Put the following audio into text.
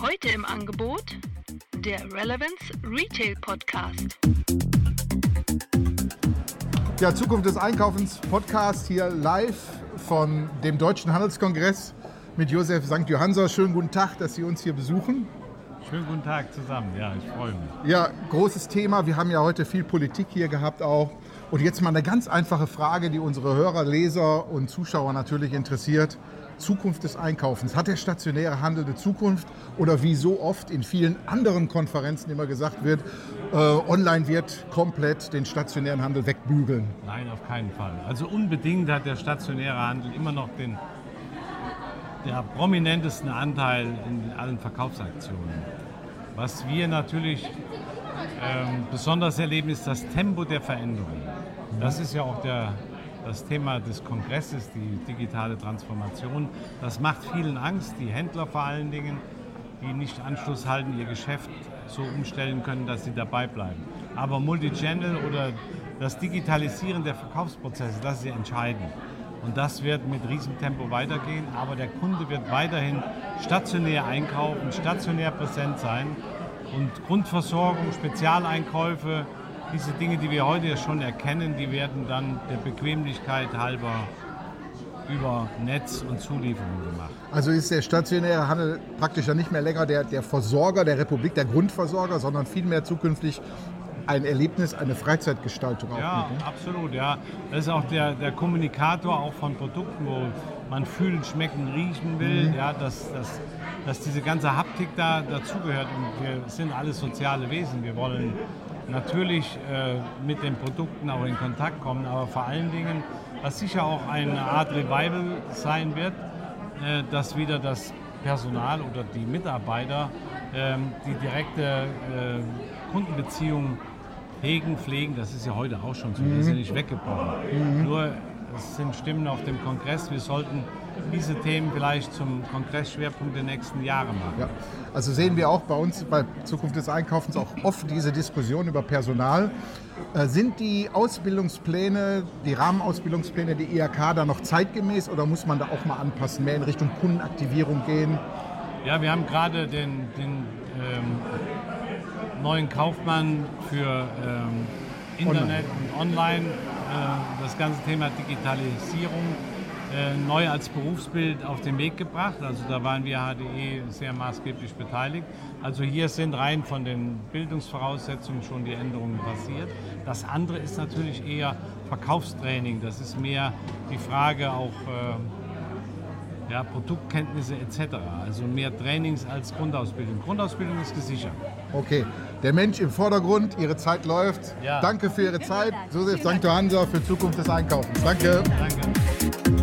Heute im Angebot der Relevance Retail Podcast. Ja, Zukunft des Einkaufens Podcast hier live von dem Deutschen Handelskongress mit Josef St. Johanser. Schönen guten Tag, dass Sie uns hier besuchen. Schönen guten Tag zusammen, ja, ich freue mich. Ja, großes Thema. Wir haben ja heute viel Politik hier gehabt auch. Und jetzt mal eine ganz einfache Frage, die unsere Hörer, Leser und Zuschauer natürlich interessiert. Zukunft des Einkaufens. Hat der stationäre Handel eine Zukunft oder wie so oft in vielen anderen Konferenzen immer gesagt wird, äh, online wird komplett den stationären Handel wegbügeln? Nein, auf keinen Fall. Also unbedingt hat der stationäre Handel immer noch den der prominentesten Anteil in allen Verkaufsaktionen. Was wir natürlich ähm, besonders erleben, ist das Tempo der Veränderung. Das ist ja auch der, das Thema des Kongresses, die digitale Transformation. Das macht vielen Angst, die Händler vor allen Dingen, die nicht Anschluss halten, ihr Geschäft so umstellen können, dass sie dabei bleiben. Aber Multichannel oder das Digitalisieren der Verkaufsprozesse, das ist ja entscheidend. Und das wird mit Riesentempo weitergehen, aber der Kunde wird weiterhin stationär einkaufen, stationär präsent sein und Grundversorgung, Spezialeinkäufe, diese Dinge, die wir heute schon erkennen, die werden dann der Bequemlichkeit halber über Netz und Zulieferung gemacht. Also ist der stationäre Handel praktisch ja nicht mehr länger der, der Versorger der Republik, der Grundversorger, sondern vielmehr zukünftig ein Erlebnis, eine Freizeitgestaltung auch. Ja, mit, ne? absolut, ja. Das ist auch der, der Kommunikator auch von Produkten, wo man fühlen, schmecken, riechen will, mhm. ja, dass, dass, dass diese ganze Haptik da dazugehört. Und wir sind alle soziale Wesen. Wir wollen natürlich äh, mit den Produkten auch in Kontakt kommen, aber vor allen Dingen, was sicher auch eine Art Revival sein wird, äh, dass wieder das Personal oder die Mitarbeiter äh, die direkte äh, Kundenbeziehung hegen, pflegen, das ist ja heute auch schon so, mhm. wir sind nicht weggebrochen. Mhm. Nur es sind Stimmen auf dem Kongress, wir sollten diese Themen vielleicht zum Kongressschwerpunkt der nächsten Jahre machen. Ja. Also sehen wir auch bei uns bei Zukunft des Einkaufens auch oft diese Diskussion über Personal. Äh, sind die Ausbildungspläne, die Rahmenausbildungspläne der IHK da noch zeitgemäß oder muss man da auch mal anpassen, mehr in Richtung Kundenaktivierung gehen? Ja, wir haben gerade den, den ähm, neuen Kaufmann für ähm, Internet Online. und Online, äh, das ganze Thema Digitalisierung äh, neu als Berufsbild auf den Weg gebracht. Also da waren wir HDE sehr maßgeblich beteiligt. Also hier sind rein von den Bildungsvoraussetzungen schon die Änderungen passiert. Das andere ist natürlich eher Verkaufstraining. Das ist mehr die Frage auch äh, ja, Produktkenntnisse etc. Also mehr Trainings als Grundausbildung. Grundausbildung ist gesichert. Okay, der Mensch im Vordergrund, Ihre Zeit läuft. Ja. Danke für Ihre Zeit. Josef St. Hansa für Zukunft des Einkaufens. Danke. Danke.